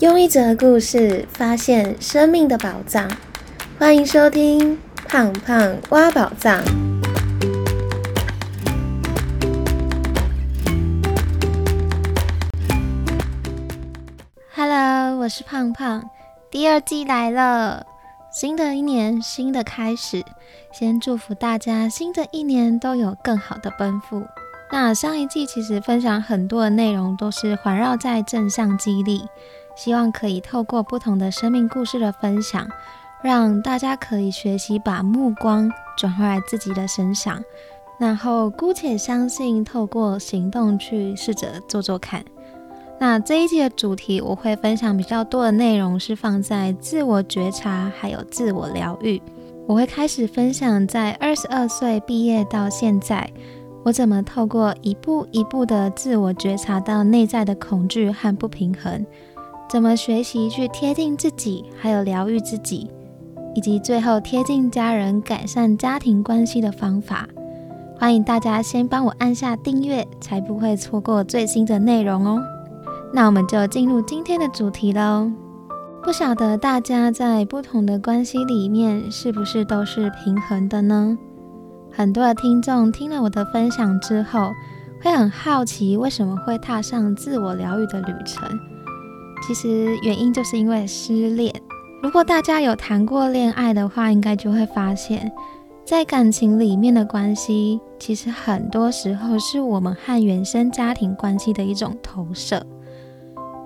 用一则故事发现生命的宝藏，欢迎收听《胖胖挖宝藏》。Hello，我是胖胖，第二季来了，新的一年，新的开始，先祝福大家新的一年都有更好的奔赴。那上一季其实分享很多的内容，都是环绕在正向激励。希望可以透过不同的生命故事的分享，让大家可以学习把目光转回来自己的身上，然后姑且相信，透过行动去试着做做看。那这一季的主题，我会分享比较多的内容，是放在自我觉察还有自我疗愈。我会开始分享，在二十二岁毕业到现在，我怎么透过一步一步的自我觉察到内在的恐惧和不平衡。怎么学习去贴近自己，还有疗愈自己，以及最后贴近家人、改善家庭关系的方法？欢迎大家先帮我按下订阅，才不会错过最新的内容哦。那我们就进入今天的主题喽。不晓得大家在不同的关系里面是不是都是平衡的呢？很多的听众听了我的分享之后，会很好奇为什么会踏上自我疗愈的旅程。其实原因就是因为失恋。如果大家有谈过恋爱的话，应该就会发现，在感情里面的关系，其实很多时候是我们和原生家庭关系的一种投射，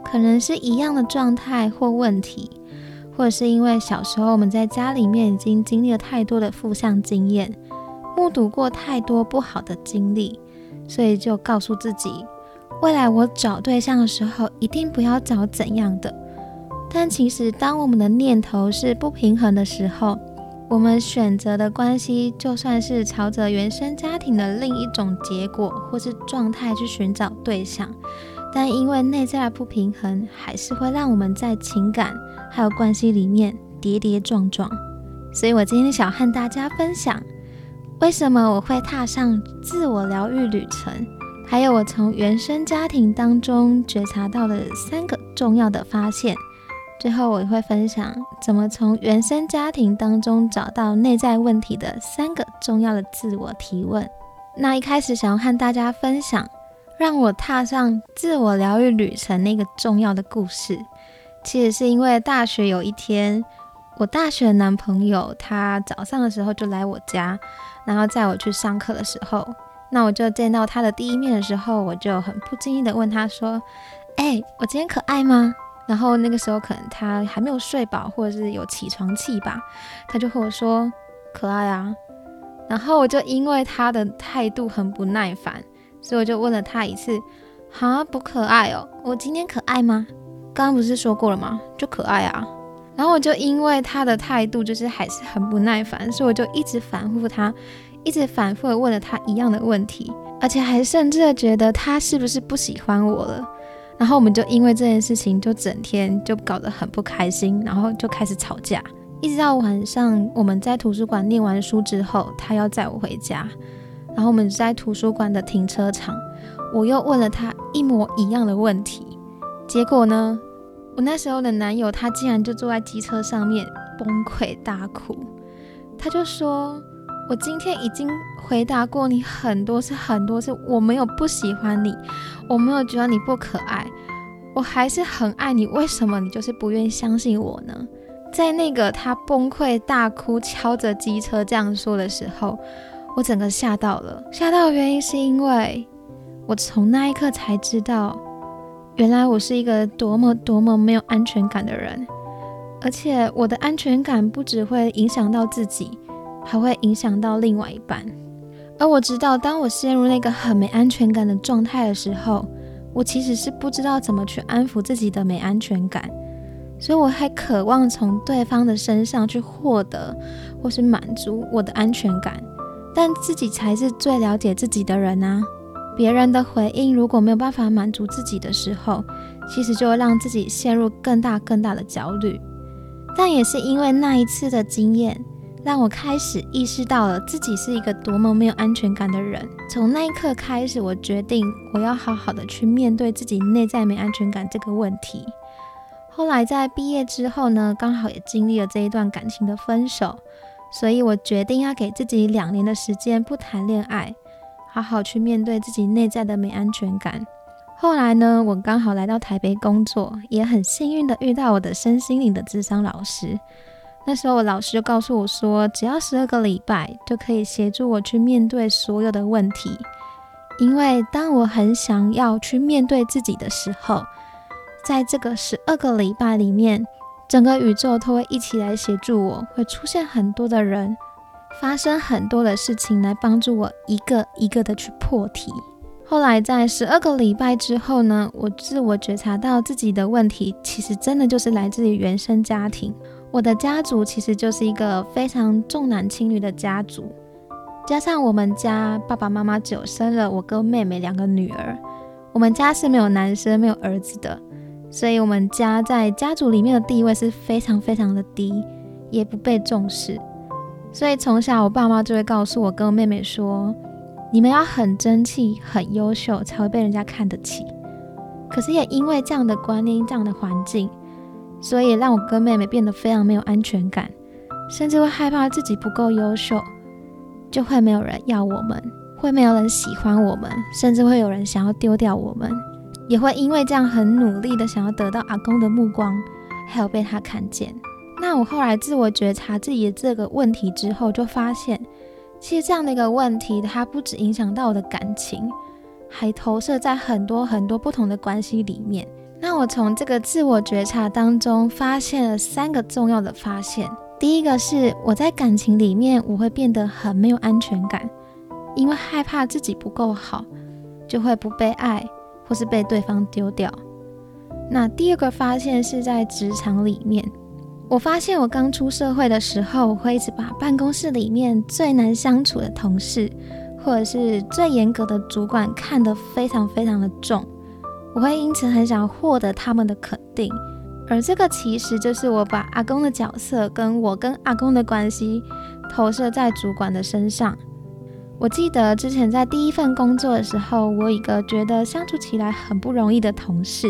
可能是一样的状态或问题，或者是因为小时候我们在家里面已经经历了太多的负向经验，目睹过太多不好的经历，所以就告诉自己。未来我找对象的时候，一定不要找怎样的。但其实，当我们的念头是不平衡的时候，我们选择的关系，就算是朝着原生家庭的另一种结果或是状态去寻找对象，但因为内在的不平衡，还是会让我们在情感还有关系里面跌跌撞撞。所以我今天想和大家分享，为什么我会踏上自我疗愈旅程。还有我从原生家庭当中觉察到的三个重要的发现，最后我会分享怎么从原生家庭当中找到内在问题的三个重要的自我提问。那一开始想要和大家分享，让我踏上自我疗愈旅程那个重要的故事，其实是因为大学有一天，我大学男朋友他早上的时候就来我家，然后在我去上课的时候。那我就见到他的第一面的时候，我就很不经意的问他说：“哎，我今天可爱吗？”然后那个时候可能他还没有睡饱，或者是有起床气吧，他就和我说：“可爱啊。”然后我就因为他的态度很不耐烦，所以我就问了他一次：“哈，不可爱哦，我今天可爱吗？刚刚不是说过了吗？就可爱啊。”然后我就因为他的态度就是还是很不耐烦，所以我就一直反复他。一直反复的问了他一样的问题，而且还甚至觉得他是不是不喜欢我了。然后我们就因为这件事情，就整天就搞得很不开心，然后就开始吵架。一直到晚上，我们在图书馆念完书之后，他要载我回家。然后我们在图书馆的停车场，我又问了他一模一样的问题。结果呢，我那时候的男友他竟然就坐在机车上面崩溃大哭，他就说。我今天已经回答过你很多次，很多次，我没有不喜欢你，我没有觉得你不可爱，我还是很爱你。为什么你就是不愿意相信我呢？在那个他崩溃大哭、敲着机车这样说的时候，我整个吓到了。吓到的原因是因为我从那一刻才知道，原来我是一个多么多么没有安全感的人，而且我的安全感不只会影响到自己。还会影响到另外一半，而我知道，当我陷入那个很没安全感的状态的时候，我其实是不知道怎么去安抚自己的没安全感，所以我还渴望从对方的身上去获得或是满足我的安全感，但自己才是最了解自己的人啊！别人的回应如果没有办法满足自己的时候，其实就会让自己陷入更大更大的焦虑。但也是因为那一次的经验。让我开始意识到了自己是一个多么没有安全感的人。从那一刻开始，我决定我要好好的去面对自己内在没安全感这个问题。后来在毕业之后呢，刚好也经历了这一段感情的分手，所以我决定要给自己两年的时间不谈恋爱，好好去面对自己内在的没安全感。后来呢，我刚好来到台北工作，也很幸运的遇到我的身心灵的智商老师。那时候我老师就告诉我说，只要十二个礼拜就可以协助我去面对所有的问题，因为当我很想要去面对自己的时候。在这个十二个礼拜里面，整个宇宙都会一起来协助我，会出现很多的人，发生很多的事情来帮助我一个一个的去破题。后来在十二个礼拜之后呢，我自我觉察到自己的问题，其实真的就是来自于原生家庭。我的家族其实就是一个非常重男轻女的家族，加上我们家爸爸妈妈只有生了我跟妹妹两个女儿，我们家是没有男生没有儿子的。所以，我们家在家族里面的地位是非常非常的低，也不被重视。所以，从小我爸妈就会告诉我跟我妹妹说：“你们要很争气、很优秀，才会被人家看得起。”可是，也因为这样的观念、这样的环境，所以让我跟妹妹变得非常没有安全感，甚至会害怕自己不够优秀，就会没有人要我们，会没有人喜欢我们，甚至会有人想要丢掉我们。也会因为这样很努力的想要得到阿公的目光，还有被他看见。那我后来自我觉察自己的这个问题之后，就发现，其实这样的一个问题，它不止影响到我的感情，还投射在很多很多不同的关系里面。那我从这个自我觉察当中发现了三个重要的发现。第一个是我在感情里面我会变得很没有安全感，因为害怕自己不够好，就会不被爱。或是被对方丢掉。那第二个发现是在职场里面，我发现我刚出社会的时候，我会一直把办公室里面最难相处的同事，或者是最严格的主管看得非常非常的重，我会因此很想获得他们的肯定。而这个其实就是我把阿公的角色跟我跟阿公的关系投射在主管的身上。我记得之前在第一份工作的时候，我有一个觉得相处起来很不容易的同事。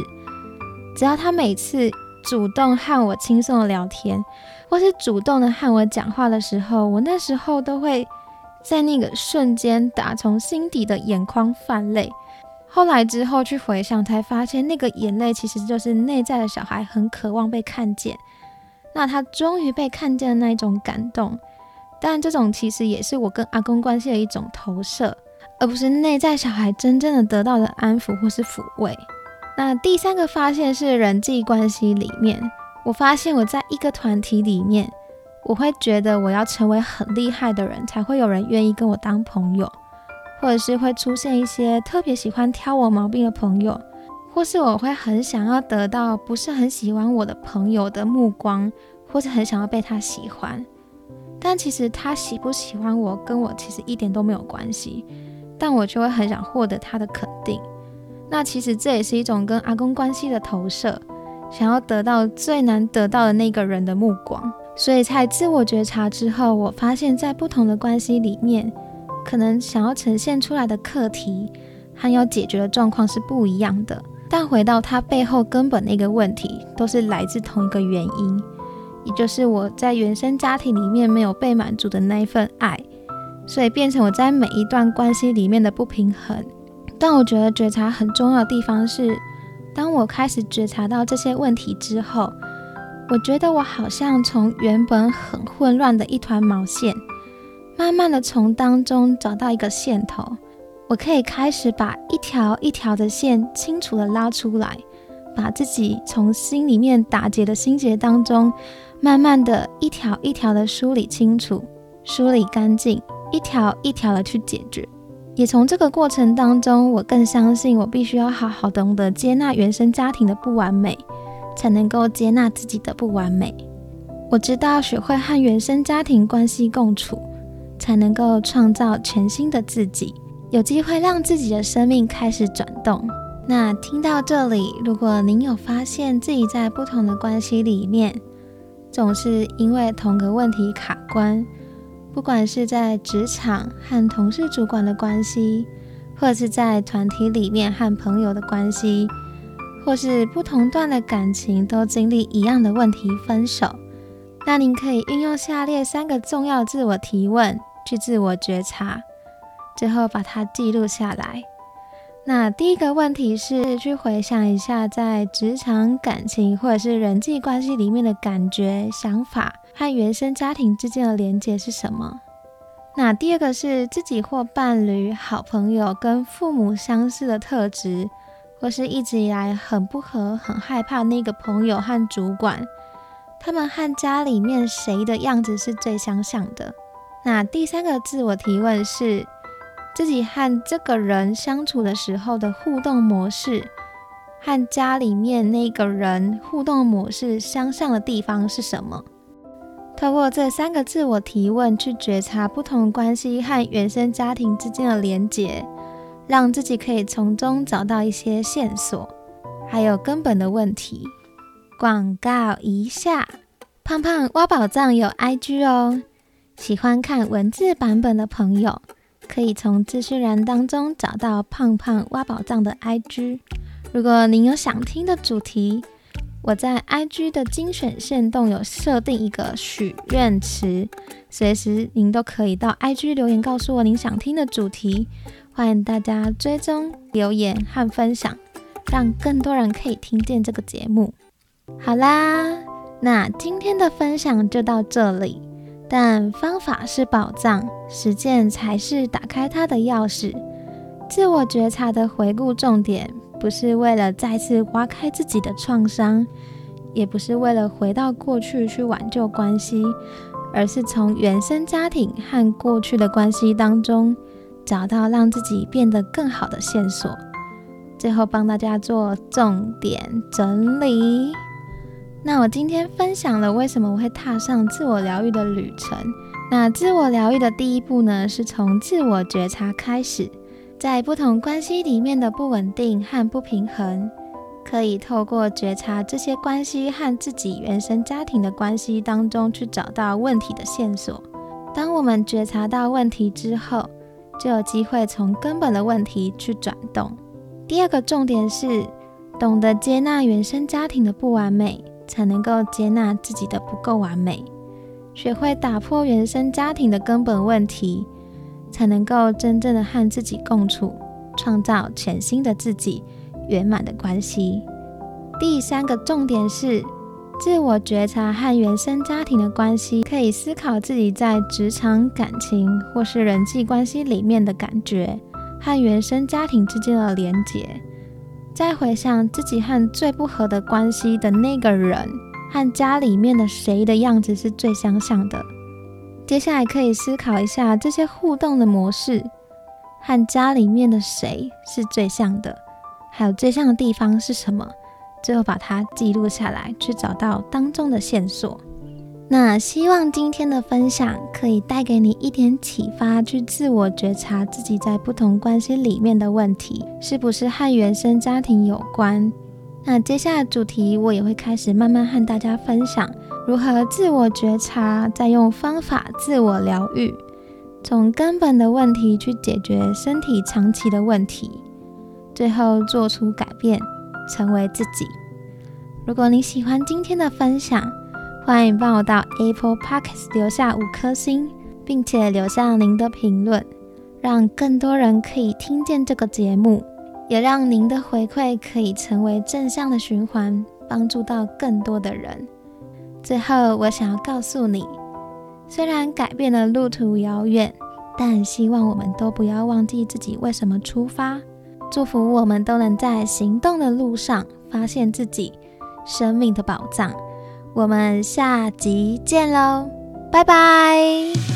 只要他每次主动和我轻松的聊天，或是主动的和我讲话的时候，我那时候都会在那个瞬间打从心底的眼眶泛泪。后来之后去回想，才发现那个眼泪其实就是内在的小孩很渴望被看见。那他终于被看见的那一种感动。但这种其实也是我跟阿公关系的一种投射，而不是内在小孩真正的得到的安抚或是抚慰。那第三个发现是人际关系里面，我发现我在一个团体里面，我会觉得我要成为很厉害的人才会有人愿意跟我当朋友，或者是会出现一些特别喜欢挑我毛病的朋友，或是我会很想要得到不是很喜欢我的朋友的目光，或是很想要被他喜欢。但其实他喜不喜欢我，跟我其实一点都没有关系，但我就会很想获得他的肯定。那其实这也是一种跟阿公关系的投射，想要得到最难得到的那个人的目光。所以在自我觉察之后，我发现，在不同的关系里面，可能想要呈现出来的课题和要解决的状况是不一样的。但回到它背后根本那个问题，都是来自同一个原因。也就是我在原生家庭里面没有被满足的那一份爱，所以变成我在每一段关系里面的不平衡。但我觉得觉察很重要的地方是，当我开始觉察到这些问题之后，我觉得我好像从原本很混乱的一团毛线，慢慢的从当中找到一个线头，我可以开始把一条一条的线清楚的拉出来，把自己从心里面打结的心结当中。慢慢的一条一条的梳理清楚，梳理干净，一条一条的去解决。也从这个过程当中，我更相信我必须要好好懂得接纳原生家庭的不完美，才能够接纳自己的不完美。我知道学会和原生家庭关系共处，才能够创造全新的自己，有机会让自己的生命开始转动。那听到这里，如果您有发现自己在不同的关系里面，总是因为同个问题卡关，不管是在职场和同事、主管的关系，或是在团体里面和朋友的关系，或是不同段的感情都经历一样的问题分手，那您可以运用下列三个重要自我提问去自我觉察，最后把它记录下来。那第一个问题是去回想一下在职场、感情或者是人际关系里面的感觉、想法和原生家庭之间的连接是什么。那第二个是自己或伴侣、好朋友跟父母相似的特质。或是一直以来很不和、很害怕那个朋友和主管，他们和家里面谁的样子是最相像的？那第三个自我提问是自己和这个人相处的时候的互动模式，和家里面那个人互动模式相像的地方是什么？透过这三个自我提问去觉察不同关系和原生家庭之间的连结。让自己可以从中找到一些线索，还有根本的问题。广告一下，胖胖挖宝藏有 IG 哦，喜欢看文字版本的朋友，可以从资讯栏当中找到胖胖挖宝藏的 IG。如果您有想听的主题，我在 IG 的精选线动有设定一个许愿池，随时您都可以到 IG 留言告诉我您想听的主题。欢迎大家追踪、留言和分享，让更多人可以听见这个节目。好啦，那今天的分享就到这里。但方法是宝藏，实践才是打开它的钥匙。自我觉察的回顾重点，不是为了再次挖开自己的创伤，也不是为了回到过去去挽救关系，而是从原生家庭和过去的关系当中。找到让自己变得更好的线索，最后帮大家做重点整理。那我今天分享了为什么我会踏上自我疗愈的旅程。那自我疗愈的第一步呢，是从自我觉察开始，在不同关系里面的不稳定和不平衡，可以透过觉察这些关系和自己原生家庭的关系当中去找到问题的线索。当我们觉察到问题之后，就有机会从根本的问题去转动。第二个重点是，懂得接纳原生家庭的不完美，才能够接纳自己的不够完美。学会打破原生家庭的根本问题，才能够真正的和自己共处，创造全新的自己，圆满的关系。第三个重点是。自我觉察和原生家庭的关系，可以思考自己在职场、感情或是人际关系里面的感觉，和原生家庭之间的连结。再回想自己和最不合的关系的那个人，和家里面的谁的样子是最相像的。接下来可以思考一下这些互动的模式，和家里面的谁是最像的，还有最像的地方是什么？最后把它记录下来，去找到当中的线索。那希望今天的分享可以带给你一点启发，去自我觉察自己在不同关系里面的问题是不是和原生家庭有关。那接下来主题我也会开始慢慢和大家分享如何自我觉察，再用方法自我疗愈，从根本的问题去解决身体长期的问题，最后做出改变。成为自己。如果你喜欢今天的分享，欢迎帮我到 Apple Podcast 留下五颗星，并且留下您的评论，让更多人可以听见这个节目，也让您的回馈可以成为正向的循环，帮助到更多的人。最后，我想要告诉你，虽然改变的路途遥远，但希望我们都不要忘记自己为什么出发。祝福我们都能在行动的路上发现自己生命的宝藏。我们下集见喽，拜拜。